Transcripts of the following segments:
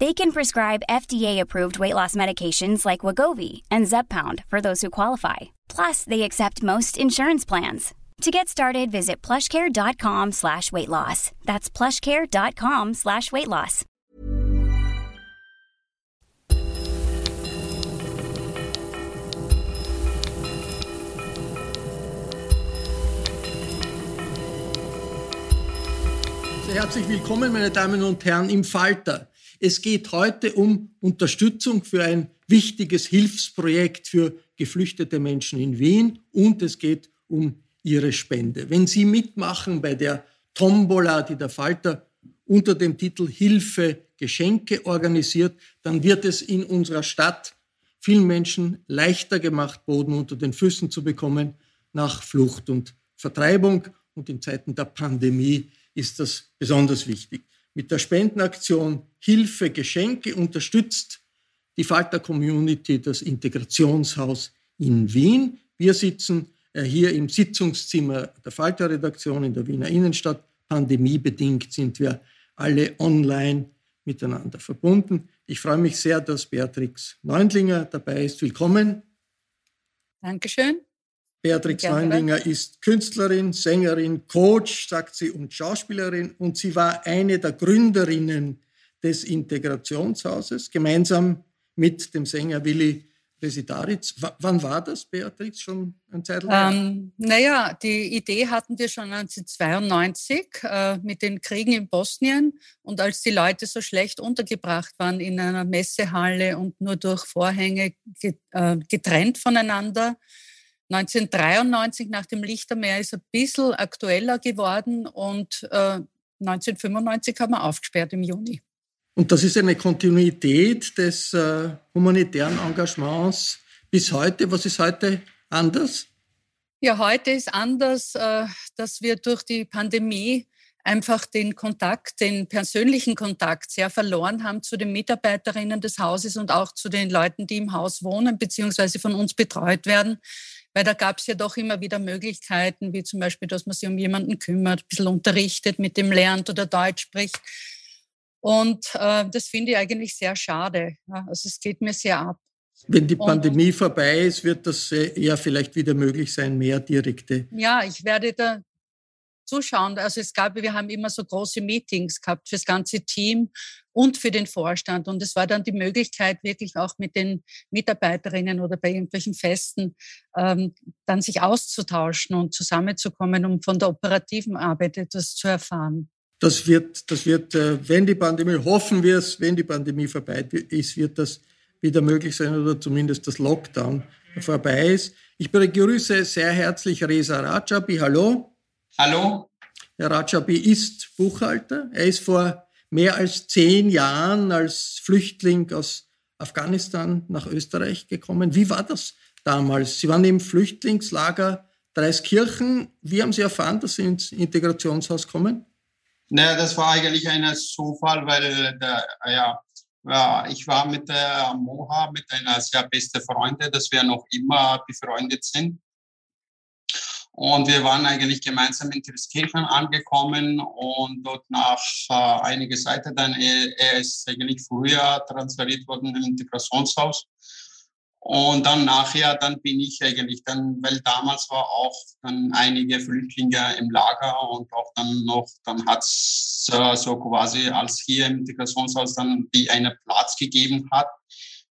They can prescribe FDA-approved weight loss medications like Wagovi and Zepbound for those who qualify. Plus, they accept most insurance plans. To get started, visit plushcare.com slash weight loss. That's plushcare.com slash weight loss. Herzlich willkommen, meine Damen und Herren, im Falter. Es geht heute um Unterstützung für ein wichtiges Hilfsprojekt für geflüchtete Menschen in Wien und es geht um ihre Spende. Wenn Sie mitmachen bei der Tombola, die der Falter unter dem Titel Hilfe Geschenke organisiert, dann wird es in unserer Stadt vielen Menschen leichter gemacht, Boden unter den Füßen zu bekommen nach Flucht und Vertreibung. Und in Zeiten der Pandemie ist das besonders wichtig. Mit der Spendenaktion Hilfe Geschenke unterstützt die Falter Community das Integrationshaus in Wien. Wir sitzen äh, hier im Sitzungszimmer der Falter Redaktion in der Wiener Innenstadt. Pandemiebedingt sind wir alle online miteinander verbunden. Ich freue mich sehr, dass Beatrix Neundlinger dabei ist. Willkommen. Dankeschön. Beatrix Neunlinger ist Künstlerin, Sängerin, Coach, sagt sie, und Schauspielerin. Und sie war eine der Gründerinnen des Integrationshauses, gemeinsam mit dem Sänger Willi Residaritz. W wann war das, Beatrix? Schon ein Zeit lang? Ähm, naja, die Idee hatten wir schon 1992 äh, mit den Kriegen in Bosnien. Und als die Leute so schlecht untergebracht waren in einer Messehalle und nur durch Vorhänge äh, getrennt voneinander, 1993 nach dem Lichtermeer ist ein bisschen aktueller geworden und äh, 1995 haben wir aufgesperrt im Juni. Und das ist eine Kontinuität des äh, humanitären Engagements bis heute. Was ist heute anders? Ja, heute ist anders, äh, dass wir durch die Pandemie einfach den Kontakt, den persönlichen Kontakt sehr verloren haben zu den Mitarbeiterinnen des Hauses und auch zu den Leuten, die im Haus wohnen bzw. von uns betreut werden. Weil da gab es ja doch immer wieder Möglichkeiten, wie zum Beispiel, dass man sich um jemanden kümmert, ein bisschen unterrichtet, mit dem lernt oder Deutsch spricht. Und äh, das finde ich eigentlich sehr schade. Ja, also es geht mir sehr ab. Wenn die Pandemie Und, vorbei ist, wird das eher vielleicht wieder möglich sein, mehr direkte. Ja, ich werde da zuschauen. Also es gab, wir haben immer so große Meetings gehabt für das ganze Team und für den Vorstand. Und es war dann die Möglichkeit, wirklich auch mit den Mitarbeiterinnen oder bei irgendwelchen Festen ähm, dann sich auszutauschen und zusammenzukommen, um von der operativen Arbeit etwas zu erfahren. Das wird, das wird, äh, wenn die Pandemie, hoffen wir es, wenn die Pandemie vorbei ist, wird das wieder möglich sein oder zumindest das Lockdown vorbei ist. Ich begrüße sehr herzlich Reza Rajabi. Hallo. Hallo. Herr Rajabi ist Buchhalter. Er ist vor mehr als zehn Jahren als Flüchtling aus Afghanistan nach Österreich gekommen. Wie war das damals? Sie waren im Flüchtlingslager Dreiskirchen. Wie haben Sie erfahren, dass Sie ins Integrationshaus kommen? Naja, das war eigentlich ein Zufall, weil der, ja, ich war mit der Moha, mit einer sehr besten Freundin, dass wir noch immer befreundet sind. Und wir waren eigentlich gemeinsam in Triskirchen angekommen und dort nach äh, einiger Zeit dann, er, er ist eigentlich früher transferiert worden im Integrationshaus. Und dann nachher, dann bin ich eigentlich dann, weil damals war auch dann einige Flüchtlinge im Lager und auch dann noch, dann hat's äh, so quasi, als hier im Integrationshaus dann die einen Platz gegeben hat,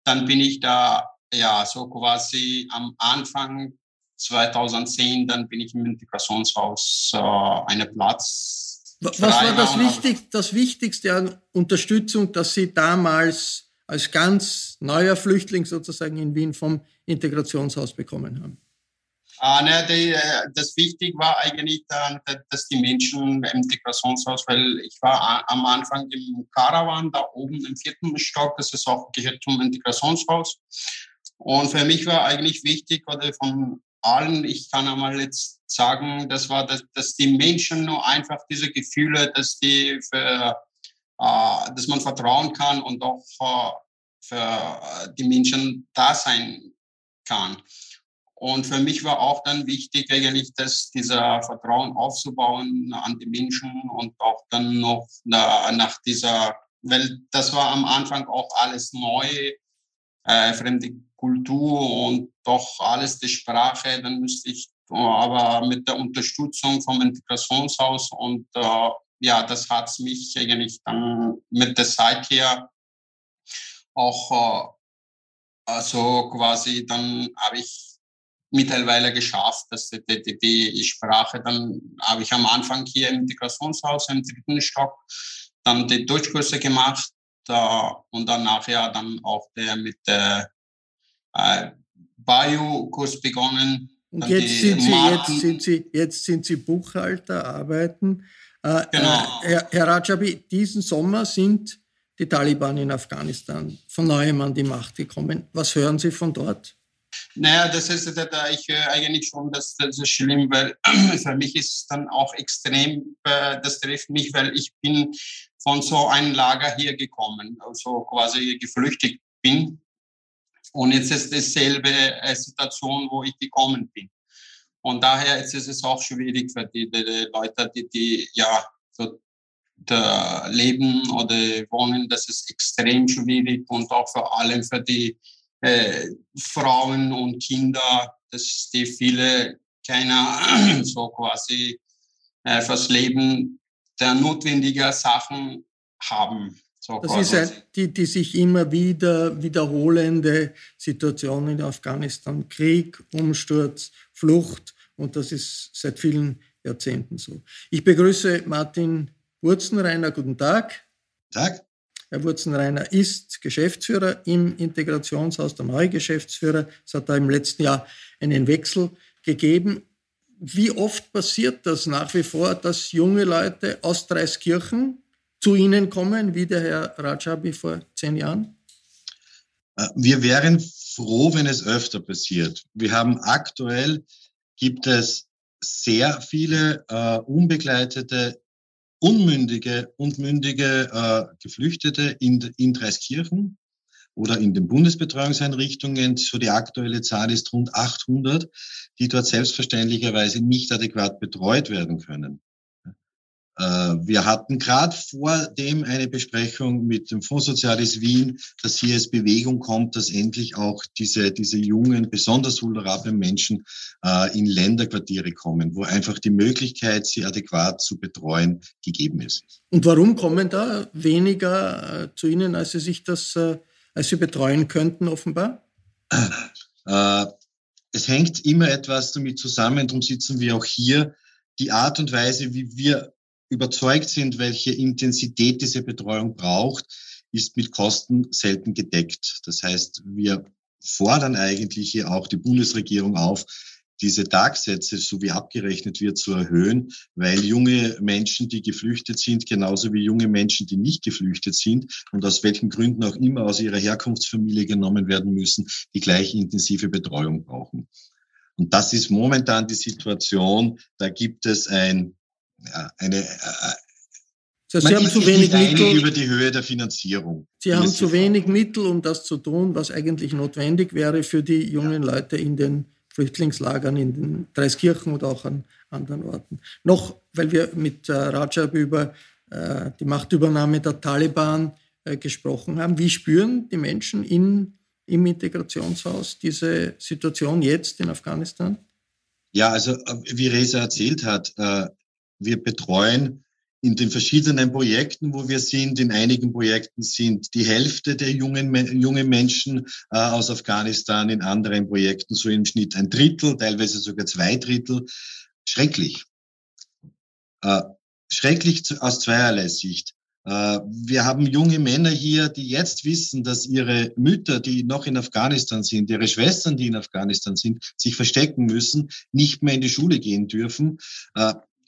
dann bin ich da, ja, so quasi am Anfang 2010, dann bin ich im Integrationshaus äh, einen Platz. Was war das, Wichtig, das Wichtigste an Unterstützung, dass Sie damals als ganz neuer Flüchtling sozusagen in Wien vom Integrationshaus bekommen haben? Ah, ne, die, äh, das wichtig war eigentlich, dann, dass die Menschen im Integrationshaus, weil ich war am Anfang im Caravan da oben im vierten Stock, das ist auch gehört zum Integrationshaus. Und für mich war eigentlich wichtig, oder von allen, ich kann einmal jetzt sagen, das war, dass, dass die Menschen nur einfach diese Gefühle, dass die für äh, dass man vertrauen kann und auch äh, für die Menschen da sein kann. Und für mich war auch dann wichtig eigentlich, dass dieser Vertrauen aufzubauen an die Menschen und auch dann noch nach dieser, weil das war am Anfang auch alles neu, äh, fremde Kultur und doch alles die Sprache. Dann müsste ich aber mit der Unterstützung vom Integrationshaus und äh, ja, das hat mich eigentlich dann mit der Zeit her auch, äh, also quasi, dann habe ich mittlerweile geschafft, dass die, die, die Sprache, dann habe ich am Anfang hier im Integrationshaus im dritten Stock dann die Deutschkurse gemacht äh, und dann nachher dann auch der mit der äh, Bio-Kurs begonnen. Und jetzt sind, Sie, jetzt, sind Sie, jetzt sind Sie Buchhalter, arbeiten äh, genau. Äh, Herr, Herr Rajabi, diesen Sommer sind die Taliban in Afghanistan von neuem an die Macht gekommen. Was hören Sie von dort? Naja, das ist, da ich höre eigentlich schon, dass das ist schlimm, weil für mich ist es dann auch extrem, äh, das trifft mich, weil ich bin von so einem Lager hier gekommen, also quasi geflüchtet bin. Und jetzt ist dasselbe Situation, wo ich gekommen bin. Und daher ist es auch schwierig für die, die, Leute, die, die ja so leben oder wohnen. Das ist extrem schwierig und auch vor allem für die äh, Frauen und Kinder, dass die viele keiner so quasi äh, fürs Leben der notwendigen Sachen haben. So das ist die, die sich immer wieder wiederholende Situation in Afghanistan. Krieg, Umsturz, Flucht. Und das ist seit vielen Jahrzehnten so. Ich begrüße Martin Wurzenreiner. Guten Tag. Tag. Herr Wurzenreiner ist Geschäftsführer im Integrationshaus, der neue Geschäftsführer. Es hat da im letzten Jahr einen Wechsel gegeben. Wie oft passiert das nach wie vor, dass junge Leute aus Dreiskirchen zu Ihnen kommen, wie der Herr Rajabi vor zehn Jahren? Wir wären froh, wenn es öfter passiert. Wir haben aktuell gibt es sehr viele äh, unbegleitete, unmündige und mündige äh, Geflüchtete in, in Dreiskirchen oder in den Bundesbetreuungseinrichtungen. So die aktuelle Zahl ist rund 800, die dort selbstverständlicherweise nicht adäquat betreut werden können. Äh, wir hatten gerade vor dem eine Besprechung mit dem Fonds Soziales Wien, dass hier es Bewegung kommt, dass endlich auch diese, diese jungen, besonders vulnerablen Menschen äh, in Länderquartiere kommen, wo einfach die Möglichkeit, sie adäquat zu betreuen, gegeben ist. Und warum kommen da weniger äh, zu Ihnen, als Sie sich das, als Sie betreuen könnten, offenbar? Es hängt immer etwas damit zusammen, darum sitzen wir auch hier, die Art und Weise, wie wir überzeugt sind, welche Intensität diese Betreuung braucht, ist mit Kosten selten gedeckt. Das heißt, wir fordern eigentlich hier auch die Bundesregierung auf, diese Tagsätze, so wie abgerechnet wird, zu erhöhen, weil junge Menschen, die geflüchtet sind, genauso wie junge Menschen, die nicht geflüchtet sind und aus welchen Gründen auch immer aus ihrer Herkunftsfamilie genommen werden müssen, die gleiche intensive Betreuung brauchen. Und das ist momentan die Situation. Da gibt es ein eine, äh, Sie haben zu wenig Mittel über die Höhe der Finanzierung. Sie haben zu wenig Mittel, um das zu tun, was eigentlich notwendig wäre für die jungen ja. Leute in den Flüchtlingslagern in den Dreiskirchen oder auch an anderen Orten. Noch, weil wir mit äh, Rajab über äh, die Machtübernahme der Taliban äh, gesprochen haben. Wie spüren die Menschen in, im Integrationshaus diese Situation jetzt in Afghanistan? Ja, also äh, wie Reza erzählt hat, äh, wir betreuen in den verschiedenen Projekten, wo wir sind, in einigen Projekten sind die Hälfte der jungen, jungen Menschen äh, aus Afghanistan, in anderen Projekten so im Schnitt ein Drittel, teilweise sogar zwei Drittel. Schrecklich. Äh, schrecklich aus zweierlei Sicht. Äh, wir haben junge Männer hier, die jetzt wissen, dass ihre Mütter, die noch in Afghanistan sind, ihre Schwestern, die in Afghanistan sind, sich verstecken müssen, nicht mehr in die Schule gehen dürfen.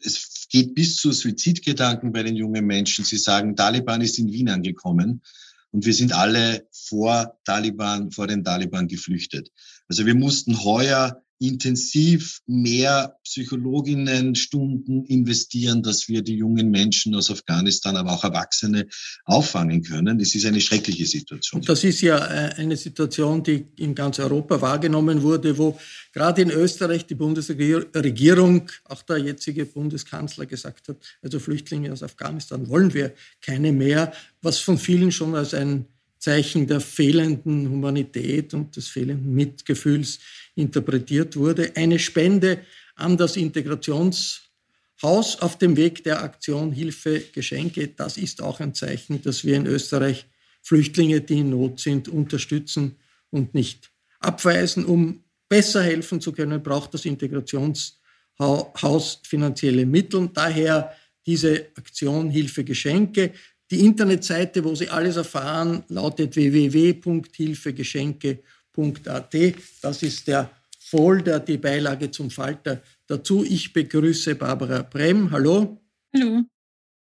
Es geht bis zu Suizidgedanken bei den jungen Menschen. Sie sagen, Taliban ist in Wien angekommen und wir sind alle vor Taliban, vor den Taliban geflüchtet. Also wir mussten heuer intensiv mehr Psychologinnenstunden investieren, dass wir die jungen Menschen aus Afghanistan, aber auch Erwachsene auffangen können. Das ist eine schreckliche Situation. Das ist ja äh, eine Situation, die in ganz Europa wahrgenommen wurde, wo gerade in Österreich die Bundesregierung, auch der jetzige Bundeskanzler gesagt hat, also Flüchtlinge aus Afghanistan wollen wir keine mehr, was von vielen schon als ein Zeichen der fehlenden Humanität und des fehlenden Mitgefühls interpretiert wurde. Eine Spende an das Integrationshaus auf dem Weg der Aktion Hilfe Geschenke, das ist auch ein Zeichen, dass wir in Österreich Flüchtlinge, die in Not sind, unterstützen und nicht abweisen. Um besser helfen zu können, braucht das Integrationshaus finanzielle Mittel. Daher diese Aktion Hilfe Geschenke. Die Internetseite, wo Sie alles erfahren, lautet www.hilfegeschenke.at. Das ist der Folder, die Beilage zum Falter dazu. Ich begrüße Barbara Brem. Hallo. Hallo.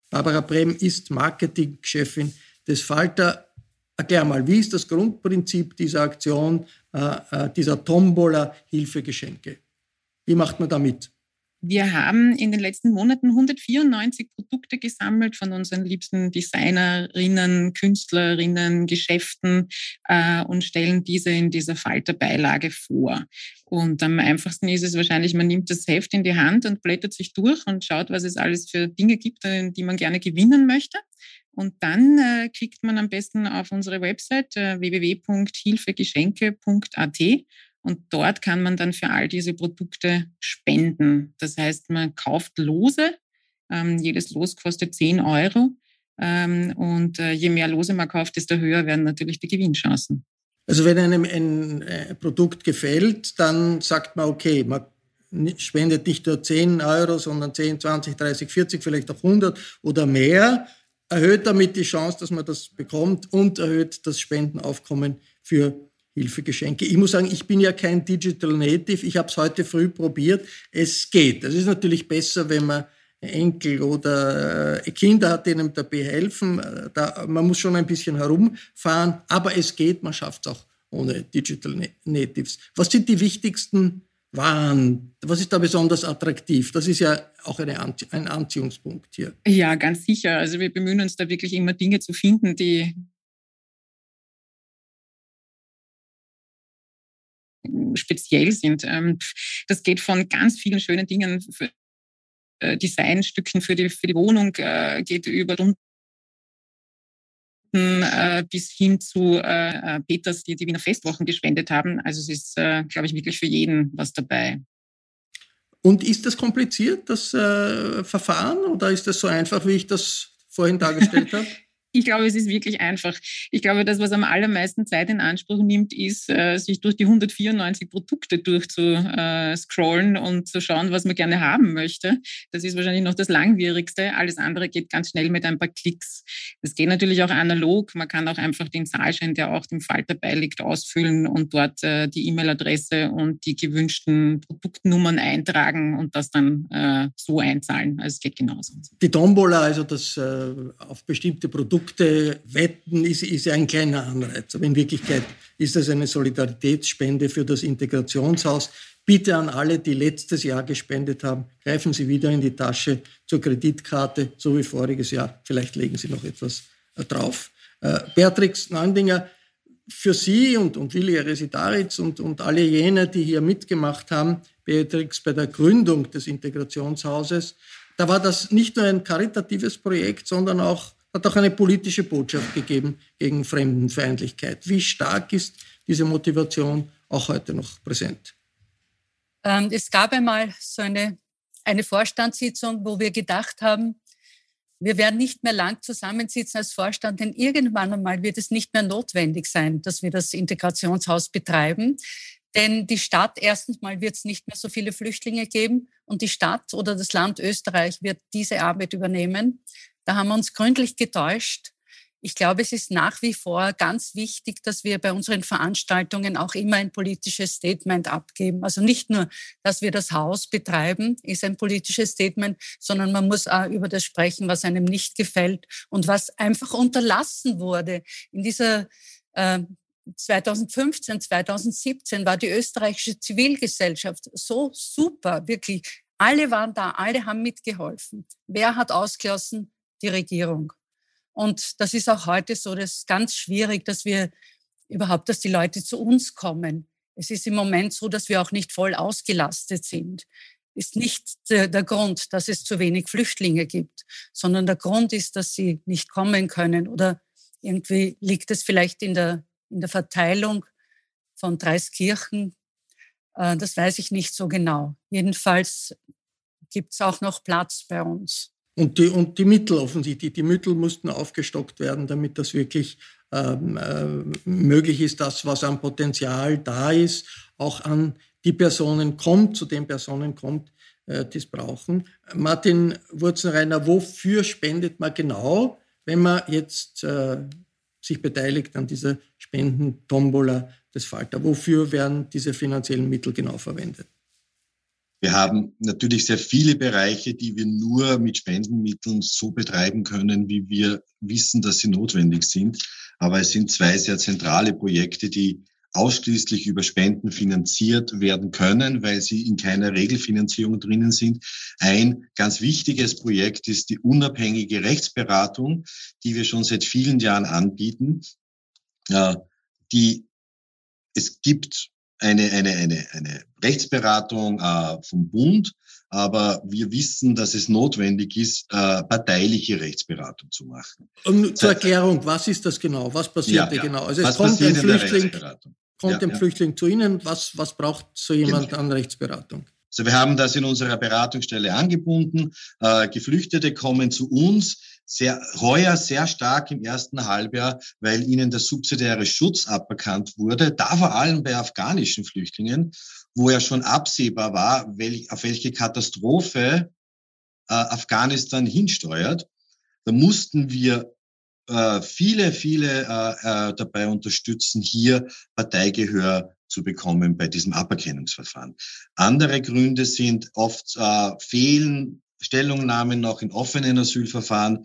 Barbara Brem ist Marketingchefin des Falter. Erklär mal, wie ist das Grundprinzip dieser Aktion, äh, äh dieser Tombola Hilfegeschenke? Wie macht man damit? Wir haben in den letzten Monaten 194 Produkte gesammelt von unseren liebsten Designerinnen, Künstlerinnen, Geschäften äh, und stellen diese in dieser Falterbeilage vor. Und am einfachsten ist es wahrscheinlich, man nimmt das Heft in die Hand und blättert sich durch und schaut, was es alles für Dinge gibt, äh, die man gerne gewinnen möchte. Und dann äh, klickt man am besten auf unsere Website äh, www.hilfegeschenke.at und dort kann man dann für all diese Produkte spenden. Das heißt, man kauft Lose. Ähm, jedes Los kostet 10 Euro. Ähm, und äh, je mehr Lose man kauft, desto höher werden natürlich die Gewinnchancen. Also wenn einem ein äh, Produkt gefällt, dann sagt man, okay, man spendet nicht nur 10 Euro, sondern 10, 20, 30, 40, vielleicht auch 100 oder mehr, erhöht damit die Chance, dass man das bekommt und erhöht das Spendenaufkommen für Hilfegeschenke. Ich muss sagen, ich bin ja kein Digital Native. Ich habe es heute früh probiert. Es geht. Es ist natürlich besser, wenn man Enkel oder äh, Kinder hat, denen dabei helfen. Da, man muss schon ein bisschen herumfahren, aber es geht. Man schafft es auch ohne Digital Natives. Was sind die wichtigsten Waren? Was ist da besonders attraktiv? Das ist ja auch eine ein Anziehungspunkt hier. Ja, ganz sicher. Also wir bemühen uns da wirklich immer Dinge zu finden, die speziell sind. Ähm, das geht von ganz vielen schönen Dingen, für, äh, Designstücken für die, für die Wohnung, äh, geht über äh, bis hin zu Peters, die die Wiener Festwochen gespendet haben. Also es ist, glaube ich, wirklich für jeden was dabei. Und ist das kompliziert, das Verfahren, oder ist das so einfach, wie ich das vorhin dargestellt habe? Ich glaube, es ist wirklich einfach. Ich glaube, das, was am allermeisten Zeit in Anspruch nimmt, ist, äh, sich durch die 194 Produkte durchzuscrollen und zu schauen, was man gerne haben möchte. Das ist wahrscheinlich noch das Langwierigste. Alles andere geht ganz schnell mit ein paar Klicks. Das geht natürlich auch analog. Man kann auch einfach den Zahlschein, der auch dem Falter beiliegt, ausfüllen und dort äh, die E-Mail-Adresse und die gewünschten Produktnummern eintragen und das dann äh, so einzahlen. Also es geht genauso. Die Tombola, also das auf bestimmte Produkte Produkte wetten, ist, ist ein kleiner Anreiz. Aber in Wirklichkeit ist es eine Solidaritätsspende für das Integrationshaus. Bitte an alle, die letztes Jahr gespendet haben, greifen Sie wieder in die Tasche zur Kreditkarte, so wie voriges Jahr. Vielleicht legen Sie noch etwas äh, drauf. Äh, Beatrix Neundinger, für Sie und, und Willi Resitaritz und, und alle jene, die hier mitgemacht haben, Beatrix, bei der Gründung des Integrationshauses, da war das nicht nur ein karitatives Projekt, sondern auch, hat auch eine politische Botschaft gegeben gegen Fremdenfeindlichkeit. Wie stark ist diese Motivation auch heute noch präsent? Ähm, es gab einmal so eine, eine Vorstandssitzung, wo wir gedacht haben, wir werden nicht mehr lang zusammensitzen als Vorstand, denn irgendwann einmal wird es nicht mehr notwendig sein, dass wir das Integrationshaus betreiben. Denn die Stadt, erstens mal wird es nicht mehr so viele Flüchtlinge geben und die Stadt oder das Land Österreich wird diese Arbeit übernehmen. Da haben wir uns gründlich getäuscht. Ich glaube, es ist nach wie vor ganz wichtig, dass wir bei unseren Veranstaltungen auch immer ein politisches Statement abgeben. Also nicht nur, dass wir das Haus betreiben, ist ein politisches Statement, sondern man muss auch über das sprechen, was einem nicht gefällt und was einfach unterlassen wurde in dieser äh, 2015, 2017 war die österreichische Zivilgesellschaft so super, wirklich. Alle waren da, alle haben mitgeholfen. Wer hat ausgelassen? Die Regierung. Und das ist auch heute so, das ist ganz schwierig, dass wir überhaupt, dass die Leute zu uns kommen. Es ist im Moment so, dass wir auch nicht voll ausgelastet sind. Ist nicht der, Grund, dass es zu wenig Flüchtlinge gibt, sondern der Grund ist, dass sie nicht kommen können oder irgendwie liegt es vielleicht in der in der Verteilung von Dreiskirchen. Äh, das weiß ich nicht so genau. Jedenfalls gibt es auch noch Platz bei uns. Und die, und die Mittel offensichtlich, die Mittel mussten aufgestockt werden, damit das wirklich ähm, äh, möglich ist, das, was an Potenzial da ist, auch an die Personen kommt, zu den Personen kommt, äh, die es brauchen. Martin Wurzenreiner, wofür spendet man genau, wenn man jetzt äh, sich beteiligt an dieser Spenden-Tombola des Falter. Wofür werden diese finanziellen Mittel genau verwendet? Wir haben natürlich sehr viele Bereiche, die wir nur mit Spendenmitteln so betreiben können, wie wir wissen, dass sie notwendig sind. Aber es sind zwei sehr zentrale Projekte, die ausschließlich über Spenden finanziert werden können, weil sie in keiner Regelfinanzierung drinnen sind. Ein ganz wichtiges Projekt ist die unabhängige Rechtsberatung, die wir schon seit vielen Jahren anbieten. Die, es gibt eine, eine, eine, eine Rechtsberatung äh, vom Bund, aber wir wissen, dass es notwendig ist, äh, parteiliche Rechtsberatung zu machen. Um, zur Erklärung, was ist das genau? Was passiert ja, da genau? Also es kommt ein Flüchtling, kommt ja, ein Flüchtling zu Ihnen. Was, was braucht so jemand genau. an Rechtsberatung? Also wir haben das in unserer Beratungsstelle angebunden. Äh, Geflüchtete kommen zu uns sehr, heuer sehr stark im ersten Halbjahr, weil ihnen der subsidiäre Schutz aberkannt wurde, da vor allem bei afghanischen Flüchtlingen, wo ja schon absehbar war, welch, auf welche Katastrophe äh, Afghanistan hinsteuert. Da mussten wir äh, viele, viele äh, äh, dabei unterstützen, hier Parteigehör zu bekommen bei diesem Aberkennungsverfahren. Andere Gründe sind oft äh, fehlen Stellungnahmen noch in offenen Asylverfahren,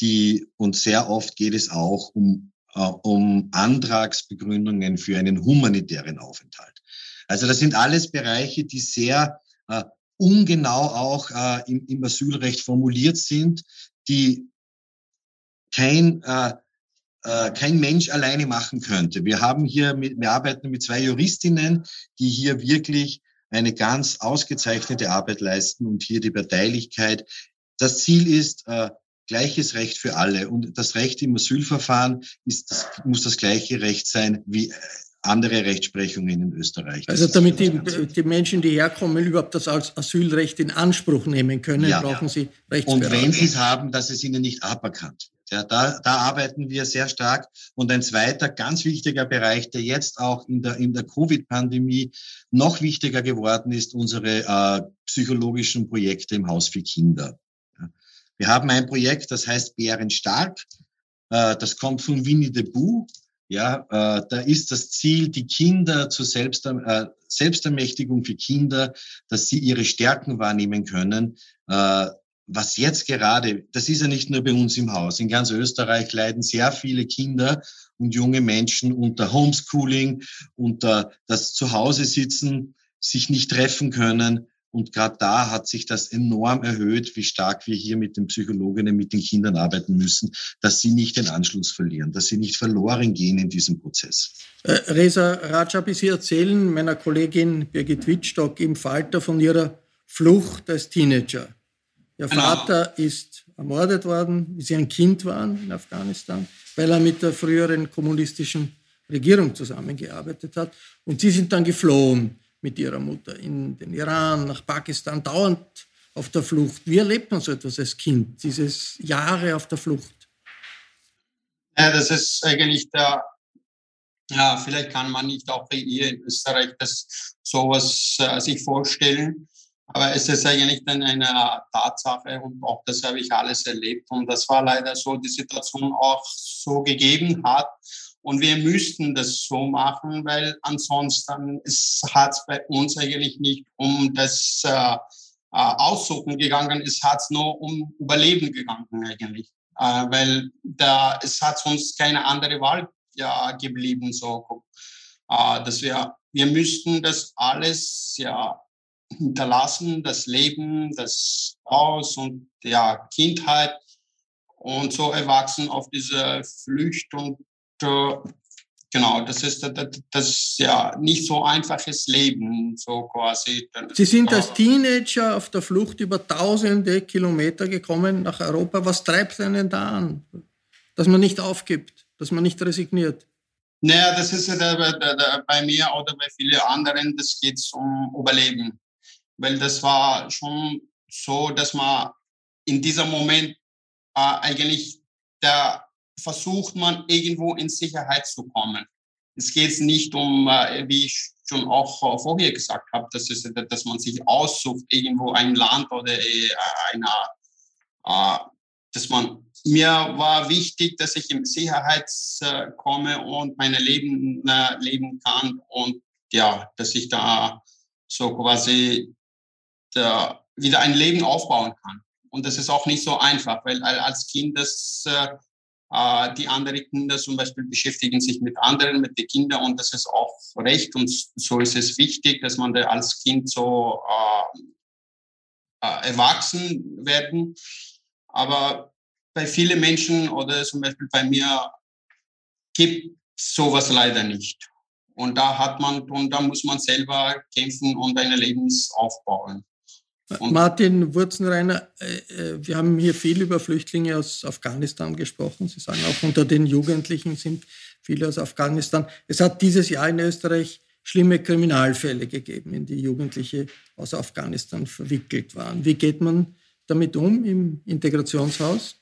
die und sehr oft geht es auch um, äh, um Antragsbegründungen für einen humanitären Aufenthalt. Also das sind alles Bereiche, die sehr äh, ungenau auch äh, im, im Asylrecht formuliert sind, die kein, äh, äh, kein Mensch alleine machen könnte. Wir haben hier, mit, wir arbeiten mit zwei Juristinnen, die hier wirklich eine ganz ausgezeichnete Arbeit leisten und hier die Parteilichkeit. Das Ziel ist äh, gleiches Recht für alle und das Recht im Asylverfahren ist, das, muss das gleiche Recht sein wie andere Rechtsprechungen in Österreich. Das also damit die, die, Menschen, die herkommen, überhaupt das als Asylrecht in Anspruch nehmen können, ja, brauchen ja. sie Rechtsberatung. Und wenn sie es haben, dass es ihnen nicht aberkannt wird. Ja, da, da arbeiten wir sehr stark. Und ein zweiter ganz wichtiger Bereich, der jetzt auch in der, in der Covid-Pandemie noch wichtiger geworden ist, unsere äh, psychologischen Projekte im Haus für Kinder. Ja. Wir haben ein Projekt, das heißt Bärenstark. Äh, das kommt von Winnie the Pooh. Ja, äh, da ist das Ziel, die Kinder zur Selbst, äh, Selbstermächtigung für Kinder, dass sie ihre Stärken wahrnehmen können, äh, was jetzt gerade, das ist ja nicht nur bei uns im Haus, in ganz Österreich leiden sehr viele Kinder und junge Menschen unter Homeschooling, unter das Zuhause sitzen, sich nicht treffen können. Und gerade da hat sich das enorm erhöht, wie stark wir hier mit den Psychologinnen, mit den Kindern arbeiten müssen, dass sie nicht den Anschluss verlieren, dass sie nicht verloren gehen in diesem Prozess. Äh, Reza Rajab, Sie erzählen meiner Kollegin Birgit Wittstock im Falter von ihrer Flucht als Teenager. Ihr genau. Vater ist ermordet worden, wie Sie ein Kind waren in Afghanistan, weil er mit der früheren kommunistischen Regierung zusammengearbeitet hat. Und Sie sind dann geflohen mit ihrer Mutter in den Iran, nach Pakistan, dauernd auf der Flucht. Wie erlebt man so etwas als Kind, dieses Jahre auf der Flucht? Ja, das ist eigentlich der, ja, vielleicht kann man nicht auch hier in Österreich das sowas äh, sich vorstellen, aber es ist eigentlich dann eine Tatsache und auch das habe ich alles erlebt und das war leider so, die Situation auch so gegeben hat und wir müssten das so machen, weil ansonsten hat es bei uns eigentlich nicht um das äh, äh, Aussuchen gegangen, es hat nur um Überleben gegangen eigentlich. Äh, weil da, es hat uns keine andere Wahl ja, geblieben, so, äh, dass wir, wir müssten das alles ja hinterlassen, das Leben, das Haus und ja, Kindheit und so erwachsen auf diese Flücht und genau, das ist das, das ja nicht so einfaches Leben, so quasi. Sie sind als Teenager auf der Flucht über tausende Kilometer gekommen nach Europa. Was treibt einen da an? Dass man nicht aufgibt, dass man nicht resigniert? Naja, das ist bei mir oder bei vielen anderen, das geht um Überleben. Weil das war schon so, dass man in diesem Moment äh, eigentlich der versucht man irgendwo in Sicherheit zu kommen. Es geht nicht um, äh, wie ich schon auch äh, vorher gesagt habe, dass, es, dass man sich aussucht, irgendwo ein Land oder äh, einer, dass man, mir war wichtig, dass ich in Sicherheit komme und mein Leben leben kann und ja, dass ich da so quasi wieder ein Leben aufbauen kann. Und das ist auch nicht so einfach, weil als Kind das äh, die anderen Kinder zum Beispiel beschäftigen sich mit anderen, mit den Kindern und das ist auch recht und so ist es wichtig, dass man da als Kind so äh, äh, erwachsen werden. Aber bei vielen Menschen oder zum Beispiel bei mir gibt sowas leider nicht. Und da hat man, und da muss man selber kämpfen und eine Lebens aufbauen. Und Martin Wurzenreiner, äh, äh, wir haben hier viel über Flüchtlinge aus Afghanistan gesprochen. Sie sagen auch unter den Jugendlichen sind viele aus Afghanistan. Es hat dieses Jahr in Österreich schlimme Kriminalfälle gegeben, in die Jugendliche aus Afghanistan verwickelt waren. Wie geht man damit um im Integrationshaus?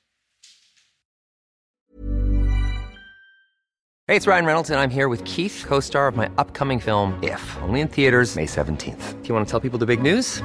Hey, it's Ryan Reynolds and I'm here with Keith, co-star of my upcoming film If, only in theaters May 17th. Do you want to tell people the big news?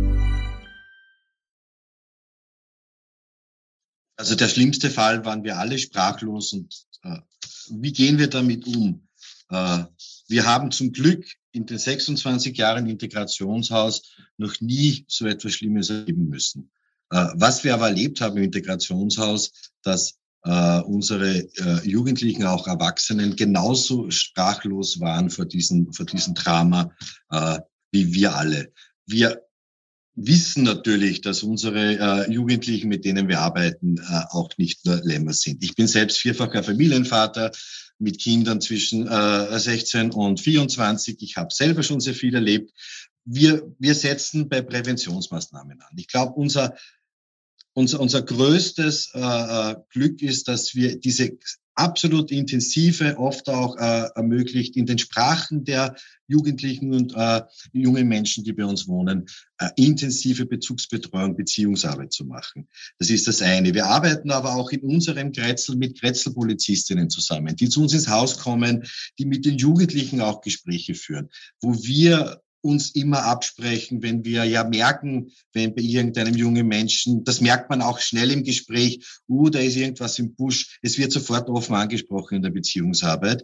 Also der schlimmste Fall waren wir alle sprachlos und äh, wie gehen wir damit um? Äh, wir haben zum Glück in den 26 Jahren Integrationshaus noch nie so etwas Schlimmes erleben müssen. Äh, was wir aber erlebt haben im Integrationshaus, dass äh, unsere äh, Jugendlichen, auch Erwachsenen genauso sprachlos waren vor diesem, vor diesem Drama äh, wie wir alle. Wir wissen natürlich, dass unsere äh, Jugendlichen, mit denen wir arbeiten, äh, auch nicht nur Lämmer sind. Ich bin selbst vierfacher Familienvater mit Kindern zwischen äh, 16 und 24. Ich habe selber schon sehr viel erlebt. Wir, wir setzen bei Präventionsmaßnahmen an. Ich glaube, unser, unser, unser größtes äh, äh, Glück ist, dass wir diese absolut intensive, oft auch äh, ermöglicht, in den Sprachen der Jugendlichen und äh, jungen Menschen, die bei uns wohnen, äh, intensive Bezugsbetreuung, Beziehungsarbeit zu machen. Das ist das eine. Wir arbeiten aber auch in unserem Kretzel mit Kretzelpolizistinnen zusammen, die zu uns ins Haus kommen, die mit den Jugendlichen auch Gespräche führen, wo wir uns immer absprechen, wenn wir ja merken, wenn bei irgendeinem jungen Menschen, das merkt man auch schnell im Gespräch, uh, da ist irgendwas im Busch, es wird sofort offen angesprochen in der Beziehungsarbeit.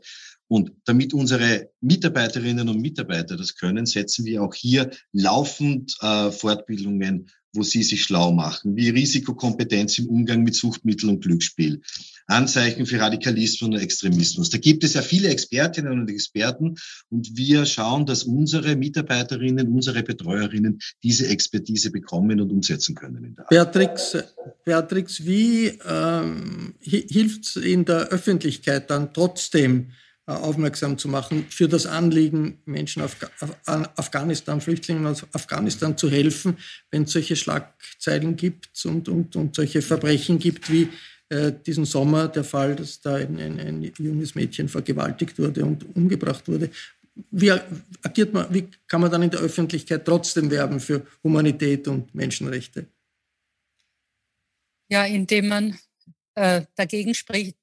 Und damit unsere Mitarbeiterinnen und Mitarbeiter das können, setzen wir auch hier laufend äh, Fortbildungen wo sie sich schlau machen, wie Risikokompetenz im Umgang mit Suchtmitteln und Glücksspiel, Anzeichen für Radikalismus und Extremismus. Da gibt es ja viele Expertinnen und Experten und wir schauen, dass unsere Mitarbeiterinnen, unsere Betreuerinnen diese Expertise bekommen und umsetzen können. Beatrix, Beatrix, wie ähm, hilft es in der Öffentlichkeit dann trotzdem, aufmerksam zu machen, für das Anliegen, Menschen auf Afghanistan, Flüchtlingen aus Afghanistan zu helfen, wenn es solche Schlagzeilen gibt und, und, und solche Verbrechen gibt wie äh, diesen Sommer der Fall, dass da ein, ein, ein, junges Mädchen vergewaltigt wurde und umgebracht wurde. Wie agiert man, wie kann man dann in der Öffentlichkeit trotzdem werben für Humanität und Menschenrechte? Ja, indem man äh, dagegen spricht,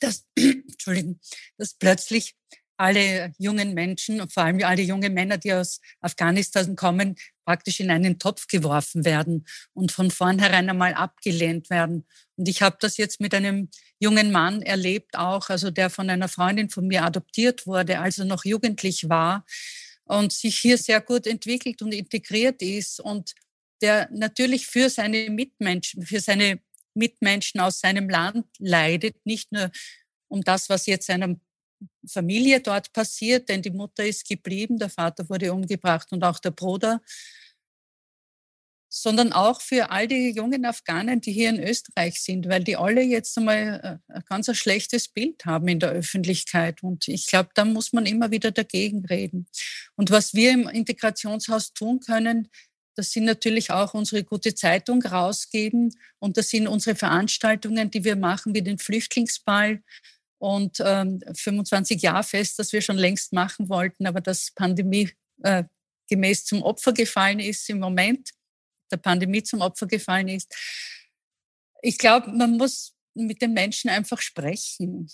dass, Entschuldigung, dass plötzlich alle jungen Menschen, vor allem alle jungen Männer, die aus Afghanistan kommen, praktisch in einen Topf geworfen werden und von vornherein einmal abgelehnt werden. Und ich habe das jetzt mit einem jungen Mann erlebt auch, also der von einer Freundin von mir adoptiert wurde, als er noch jugendlich war und sich hier sehr gut entwickelt und integriert ist und der natürlich für seine Mitmenschen, für seine Mitmenschen aus seinem Land leidet, nicht nur um das, was jetzt seiner Familie dort passiert, denn die Mutter ist geblieben, der Vater wurde umgebracht und auch der Bruder, sondern auch für all die jungen Afghanen, die hier in Österreich sind, weil die alle jetzt einmal äh, ein ganz ein schlechtes Bild haben in der Öffentlichkeit. Und ich glaube, da muss man immer wieder dagegen reden. Und was wir im Integrationshaus tun können, das sind natürlich auch unsere gute Zeitung rausgeben und das sind unsere Veranstaltungen, die wir machen, wie den Flüchtlingsball und ähm, 25 Jahre fest, das wir schon längst machen wollten, aber das Pandemie äh, gemäß zum Opfer gefallen ist im Moment, der Pandemie zum Opfer gefallen ist. Ich glaube, man muss mit den Menschen einfach sprechen.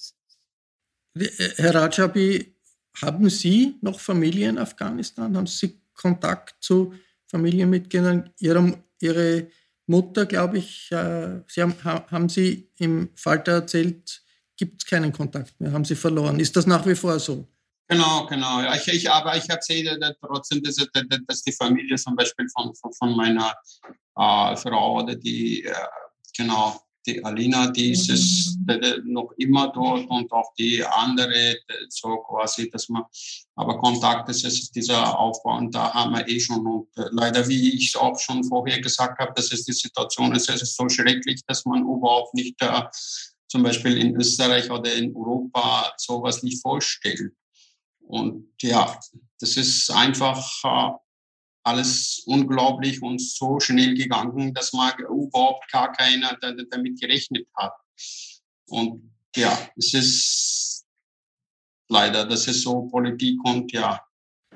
Äh, Herr Rajabi, haben Sie noch Familie in Afghanistan? Haben Sie Kontakt zu Familienmitgliedern. Ihre, ihre Mutter, glaube ich, äh, Sie haben, haben Sie im Falter erzählt, gibt es keinen Kontakt mehr, haben Sie verloren. Ist das nach wie vor so? Genau, genau. Ich, ich, aber ich erzähle trotzdem, dass, dass die Familie zum Beispiel von, von, von meiner äh, Frau oder die, äh, genau, die Alina, die ist es mhm. noch immer dort und auch die andere, so quasi, dass man, aber Kontakt ist es dieser Aufbau und da haben wir eh schon und äh, leider, wie ich es auch schon vorher gesagt habe, dass es die Situation ist, es ist so schrecklich, dass man überhaupt nicht äh, zum Beispiel in Österreich oder in Europa sowas nicht vorstellt. Und ja, das ist einfach äh, alles unglaublich und so schnell gegangen, dass man überhaupt gar keiner damit gerechnet hat. Und ja, es ist leider, das ist so Politik und ja.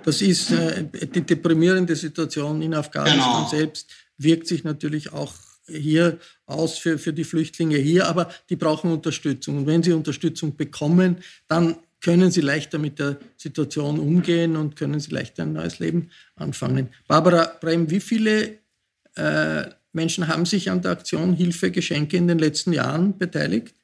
Das ist äh, die deprimierende Situation in Afghanistan genau. selbst, wirkt sich natürlich auch hier aus für, für die Flüchtlinge hier, aber die brauchen Unterstützung. Und wenn sie Unterstützung bekommen, dann können sie leichter mit der Situation umgehen und können sie leichter ein neues Leben anfangen. Barbara Brehm, wie viele äh, Menschen haben sich an der Aktion Hilfe Geschenke in den letzten Jahren beteiligt?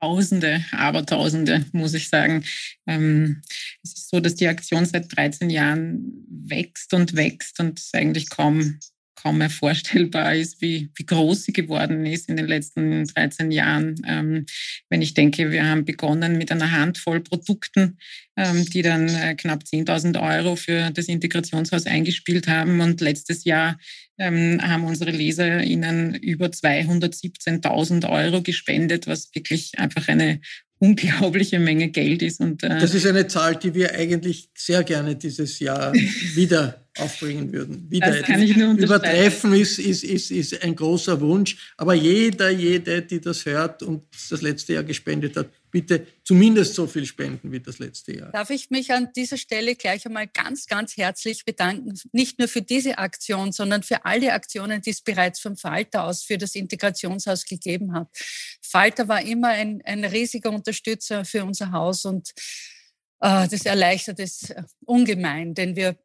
Tausende, aber Tausende, muss ich sagen. Ähm, es ist so, dass die Aktion seit 13 Jahren wächst und wächst und eigentlich kaum kaum mehr vorstellbar ist, wie, wie groß sie geworden ist in den letzten 13 Jahren. Ähm, wenn ich denke, wir haben begonnen mit einer Handvoll Produkten, ähm, die dann äh, knapp 10.000 Euro für das Integrationshaus eingespielt haben. Und letztes Jahr ähm, haben unsere LeserInnen über 217.000 Euro gespendet, was wirklich einfach eine unglaubliche Menge Geld ist. Und, äh, das ist eine Zahl, die wir eigentlich sehr gerne dieses Jahr wieder aufbringen würden. Wieder das kann ich nur Übertreffen ist, ist, ist, ist ein großer Wunsch, aber jeder, jede, die das hört und das letzte Jahr gespendet hat, bitte zumindest so viel spenden wie das letzte Jahr. Darf ich mich an dieser Stelle gleich einmal ganz, ganz herzlich bedanken, nicht nur für diese Aktion, sondern für alle Aktionen, die es bereits vom Falter aus für das Integrationshaus gegeben hat. Falter war immer ein, ein riesiger Unterstützer für unser Haus und äh, das erleichtert es ungemein, denn wir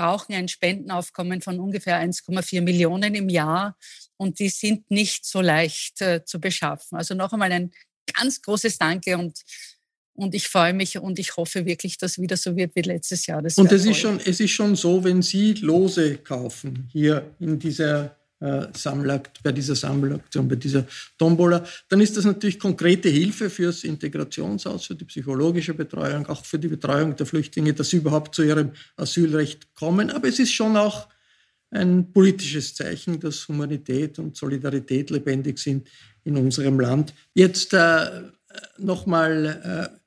brauchen ein Spendenaufkommen von ungefähr 1,4 Millionen im Jahr und die sind nicht so leicht äh, zu beschaffen. Also noch einmal ein ganz großes Danke und und ich freue mich und ich hoffe wirklich, dass wieder so wird wie letztes Jahr. Das und es ist, schon, es ist schon so, wenn Sie Lose kaufen hier in dieser Sammlakt, bei dieser Sammelaktion, bei dieser Tombola, dann ist das natürlich konkrete Hilfe fürs Integrationshaus, für die psychologische Betreuung, auch für die Betreuung der Flüchtlinge, dass sie überhaupt zu ihrem Asylrecht kommen. Aber es ist schon auch ein politisches Zeichen, dass Humanität und Solidarität lebendig sind in unserem Land. Jetzt äh, nochmal äh,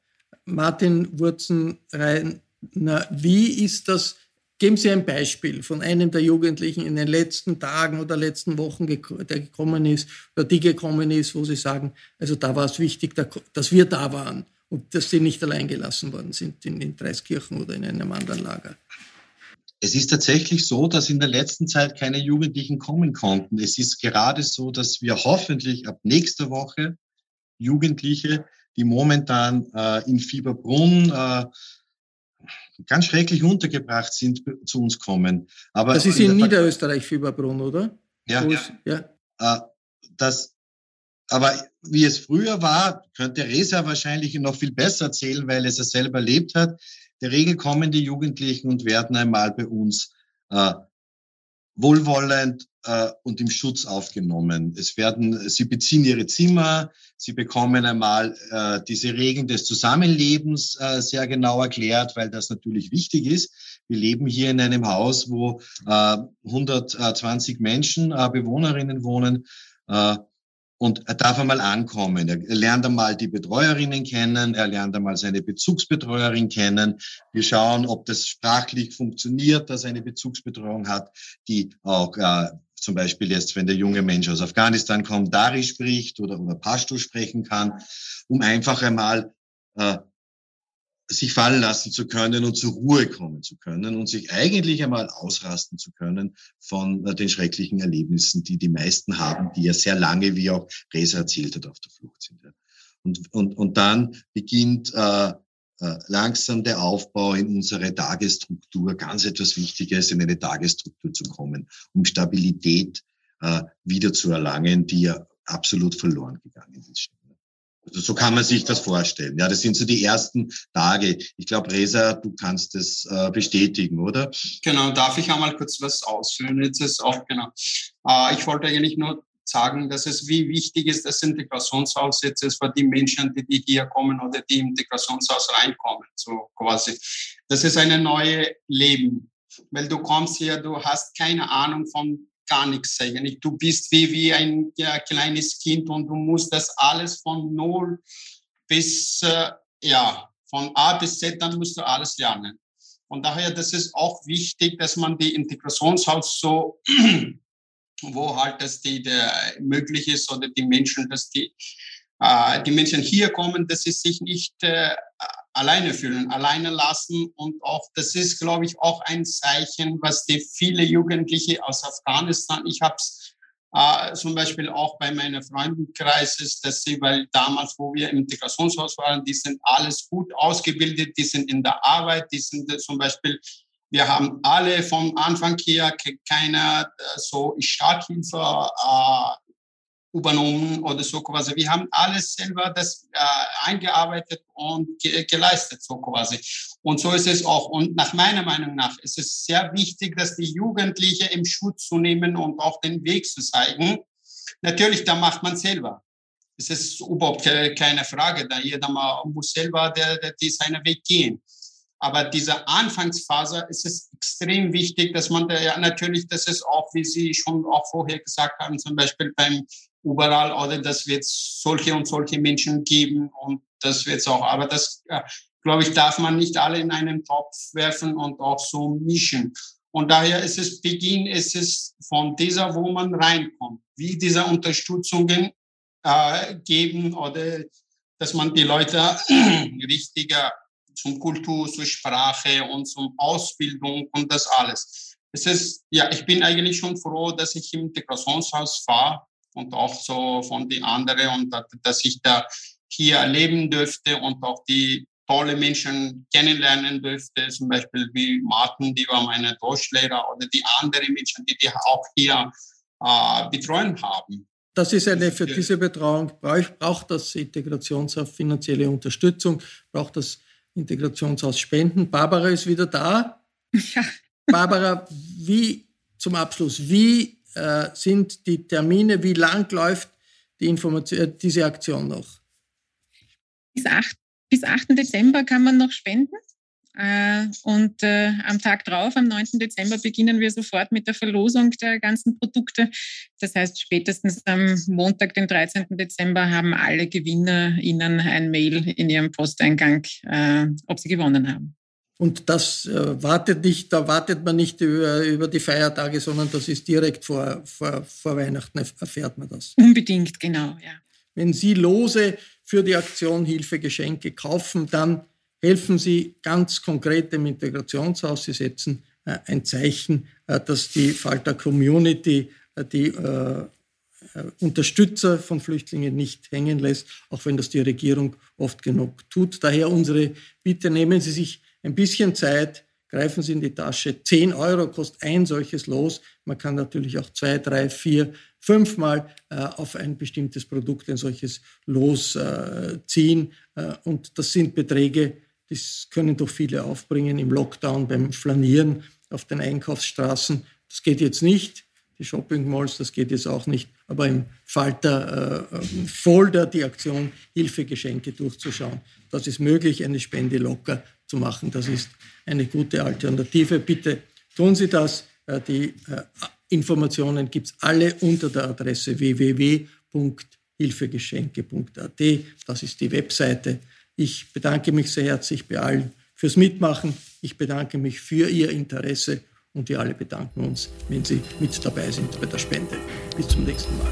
Martin Wurzenreiner, wie ist das? Geben Sie ein Beispiel von einem der Jugendlichen in den letzten Tagen oder letzten Wochen, der gekommen ist oder die gekommen ist, wo Sie sagen, also da war es wichtig, dass wir da waren und dass Sie nicht allein gelassen worden sind in, in Dreiskirchen oder in einem anderen Lager. Es ist tatsächlich so, dass in der letzten Zeit keine Jugendlichen kommen konnten. Es ist gerade so, dass wir hoffentlich ab nächster Woche Jugendliche die momentan äh, in Fieberbrunn äh, ganz schrecklich untergebracht sind, zu uns kommen. Aber das ist in, in Niederösterreich Fieberbrunn, oder? Ja. ja. ja. Äh, das, aber wie es früher war, könnte Resa wahrscheinlich noch viel besser erzählen, weil es er selber erlebt hat. Der Regel kommen die Jugendlichen und werden einmal bei uns äh, wohlwollend äh, und im Schutz aufgenommen. Es werden, sie beziehen ihre Zimmer, sie bekommen einmal äh, diese Regeln des Zusammenlebens äh, sehr genau erklärt, weil das natürlich wichtig ist. Wir leben hier in einem Haus, wo äh, 120 Menschen, äh, Bewohnerinnen wohnen. Äh, und er darf einmal ankommen. Er lernt einmal die Betreuerinnen kennen, er lernt einmal seine Bezugsbetreuerin kennen. Wir schauen, ob das sprachlich funktioniert, dass er eine Bezugsbetreuung hat, die auch äh, zum Beispiel jetzt, wenn der junge Mensch aus Afghanistan kommt, Dari spricht oder, oder Pashto sprechen kann, um einfach einmal äh, sich fallen lassen zu können und zur Ruhe kommen zu können und sich eigentlich einmal ausrasten zu können von äh, den schrecklichen Erlebnissen, die die meisten haben, die ja sehr lange, wie auch Reza erzählt hat, auf der Flucht sind. Und, und, und dann beginnt äh, äh, langsam der Aufbau in unsere Tagesstruktur, ganz etwas Wichtiges, in eine Tagesstruktur zu kommen, um Stabilität äh, wieder zu erlangen, die ja absolut verloren gegangen ist. Also so kann man sich das vorstellen. Ja, das sind so die ersten Tage. Ich glaube, Resa, du kannst das äh, bestätigen, oder? Genau, darf ich einmal kurz was ausführen? Jetzt ist auch genau. Äh, ich wollte eigentlich nur sagen, dass es wie wichtig ist, das Integrationshaus ist für die Menschen, die, die hier kommen oder die im Integrationshaus reinkommen, so quasi. Das ist eine neue Leben, weil du kommst hier, du hast keine Ahnung von gar nichts eigentlich. Du bist wie, wie ein ja, kleines Kind und du musst das alles von Null bis, äh, ja, von A bis Z, dann musst du alles lernen. Und daher, das ist auch wichtig, dass man die Integrationshaus so, wo halt das die, der möglich ist oder die Menschen, dass die, die Menschen hier kommen, dass sie sich nicht äh, alleine fühlen, alleine lassen. Und auch, das ist, glaube ich, auch ein Zeichen, was die viele Jugendliche aus Afghanistan, ich habe es äh, zum Beispiel auch bei meinem Freundenkreis ist, dass sie, weil damals, wo wir im Integrationshaus waren, die sind alles gut ausgebildet, die sind in der Arbeit, die sind zum Beispiel wir haben alle vom Anfang her keine äh, so Starthilfe äh, übernommen oder so quasi. Wir haben alles selber das äh, eingearbeitet und ge geleistet so quasi. Und so ist es auch. Und nach meiner Meinung nach ist es sehr wichtig, dass die Jugendlichen im Schutz zu nehmen und auch den Weg zu zeigen. Natürlich, da macht man selber. Es ist überhaupt keine Frage. Da jeder mal muss selber der, der, die seinen Weg gehen. Aber diese Anfangsphase ist es extrem wichtig, dass man da ja natürlich, das ist auch, wie Sie schon auch vorher gesagt haben, zum Beispiel beim überall, oder das wird solche und solche Menschen geben und das wird es auch. Aber das, glaube ich, darf man nicht alle in einen Topf werfen und auch so mischen. Und daher ist es Beginn, ist es von dieser, wo man reinkommt, wie diese Unterstützungen äh, geben oder dass man die Leute richtiger zum Kultur, zur Sprache und zum Ausbildung und das alles. Es ist, ja, ich bin eigentlich schon froh, dass ich im Integrationshaus fahre und auch so von den anderen und dass ich da hier leben dürfte und auch die tolle Menschen kennenlernen dürfte, zum Beispiel wie Martin, die war meine Deutschlehrer oder die anderen Menschen, die die auch hier äh, betreuen haben. Das ist eine, für diese Betreuung braucht, braucht das Integrationshaus finanzielle Unterstützung, braucht das Integrationshaus Spenden. Barbara ist wieder da. Ja. Barbara, wie zum Abschluss, wie äh, sind die Termine, wie lang läuft die Information, äh, diese Aktion noch? Bis 8, bis 8. Dezember kann man noch spenden. Äh, und äh, am Tag drauf, am 9. Dezember, beginnen wir sofort mit der Verlosung der ganzen Produkte. Das heißt, spätestens am Montag, den 13. Dezember, haben alle Gewinner Ihnen ein Mail in Ihrem Posteingang, äh, ob sie gewonnen haben. Und das äh, wartet nicht, da wartet man nicht über, über die Feiertage, sondern das ist direkt vor, vor, vor Weihnachten erfährt man das. Unbedingt, genau, ja. Wenn Sie Lose für die Aktion Hilfe Geschenke kaufen, dann helfen Sie ganz konkret dem Integrationshaus. Sie setzen äh, ein Zeichen, äh, dass die Falter Community äh, die Unterstützer von Flüchtlingen nicht hängen lässt, auch wenn das die Regierung oft genug tut. Daher unsere Bitte, nehmen Sie sich ein bisschen Zeit, greifen Sie in die Tasche. 10 Euro kostet ein solches Los. Man kann natürlich auch zwei, drei, vier, fünfmal äh, auf ein bestimmtes Produkt ein solches Los äh, ziehen. Äh, und das sind Beträge, das können doch viele aufbringen im Lockdown beim Flanieren auf den Einkaufsstraßen. Das geht jetzt nicht. Die Shopping Malls, das geht jetzt auch nicht. Aber im Falter äh, Folder die Aktion Hilfegeschenke durchzuschauen. Das ist möglich, eine Spende locker zu machen. Das ist eine gute Alternative. Bitte tun Sie das. Äh, die äh, Informationen gibt es alle unter der Adresse www.hilfegeschenke.at. Das ist die Webseite ich bedanke mich sehr herzlich bei allen fürs Mitmachen. Ich bedanke mich für Ihr Interesse und wir alle bedanken uns, wenn Sie mit dabei sind bei der Spende. Bis zum nächsten Mal.